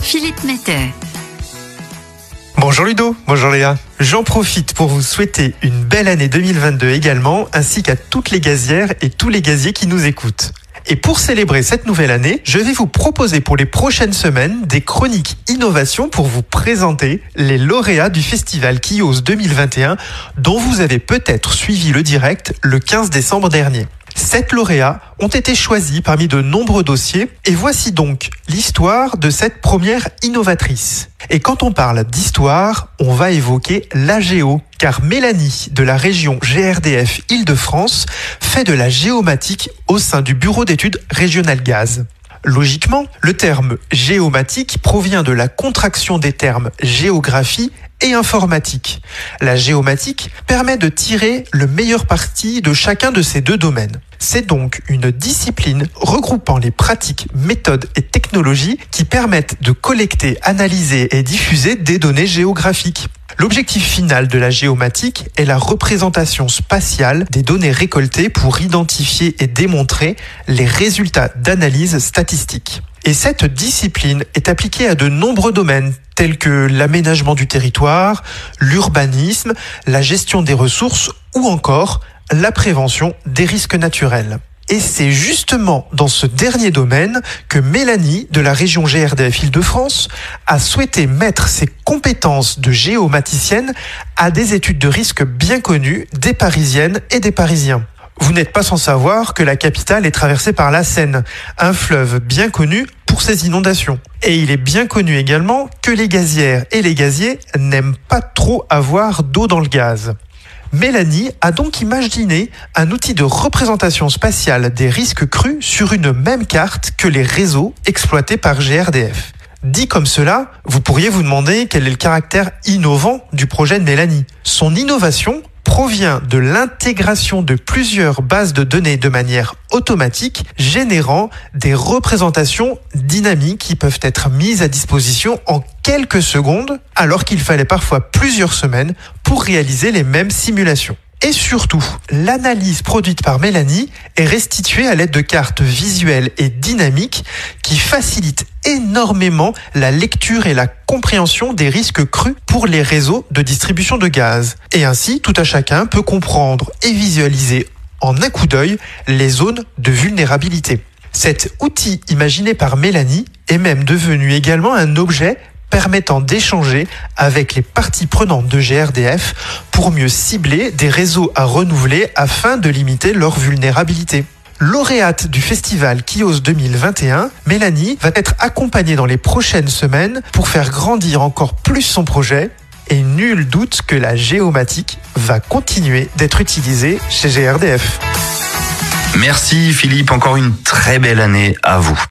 Philippe Mettet. Bonjour Ludo, bonjour Léa. J'en profite pour vous souhaiter une belle année 2022 également, ainsi qu'à toutes les gazières et tous les gaziers qui nous écoutent. Et pour célébrer cette nouvelle année, je vais vous proposer pour les prochaines semaines des chroniques innovation pour vous présenter les lauréats du festival Kios 2021 dont vous avez peut-être suivi le direct le 15 décembre dernier. Sept lauréats ont été choisis parmi de nombreux dossiers et voici donc l'histoire de cette première innovatrice. Et quand on parle d'histoire, on va évoquer l'AGO, car Mélanie de la région GRDF Île-de-France fait de la géomatique au sein du bureau d'études régional gaz. Logiquement, le terme géomatique provient de la contraction des termes géographie et informatique. La géomatique permet de tirer le meilleur parti de chacun de ces deux domaines. C'est donc une discipline regroupant les pratiques, méthodes et technologies qui permettent de collecter, analyser et diffuser des données géographiques. L'objectif final de la géomatique est la représentation spatiale des données récoltées pour identifier et démontrer les résultats d'analyse statistique. Et cette discipline est appliquée à de nombreux domaines tels que l'aménagement du territoire, l'urbanisme, la gestion des ressources ou encore la prévention des risques naturels. Et c'est justement dans ce dernier domaine que Mélanie de la région GRDF Île-de-France a souhaité mettre ses compétences de géomaticienne à des études de risque bien connues des Parisiennes et des Parisiens. Vous n'êtes pas sans savoir que la capitale est traversée par la Seine, un fleuve bien connu pour ses inondations. Et il est bien connu également que les gazières et les gaziers n'aiment pas trop avoir d'eau dans le gaz. Mélanie a donc imaginé un outil de représentation spatiale des risques crus sur une même carte que les réseaux exploités par GRDF. Dit comme cela, vous pourriez vous demander quel est le caractère innovant du projet de Mélanie. Son innovation provient de l'intégration de plusieurs bases de données de manière automatique, générant des représentations dynamiques qui peuvent être mises à disposition en quelques secondes, alors qu'il fallait parfois plusieurs semaines pour réaliser les mêmes simulations. Et surtout, l'analyse produite par Mélanie est restituée à l'aide de cartes visuelles et dynamiques qui facilitent énormément la lecture et la compréhension des risques crus pour les réseaux de distribution de gaz. Et ainsi, tout à chacun peut comprendre et visualiser en un coup d'œil les zones de vulnérabilité. Cet outil imaginé par Mélanie est même devenu également un objet permettant d'échanger avec les parties prenantes de GRDF pour mieux cibler des réseaux à renouveler afin de limiter leur vulnérabilité. Lauréate du festival Kios 2021, Mélanie va être accompagnée dans les prochaines semaines pour faire grandir encore plus son projet et nul doute que la géomatique va continuer d'être utilisée chez GRDF. Merci Philippe, encore une très belle année à vous.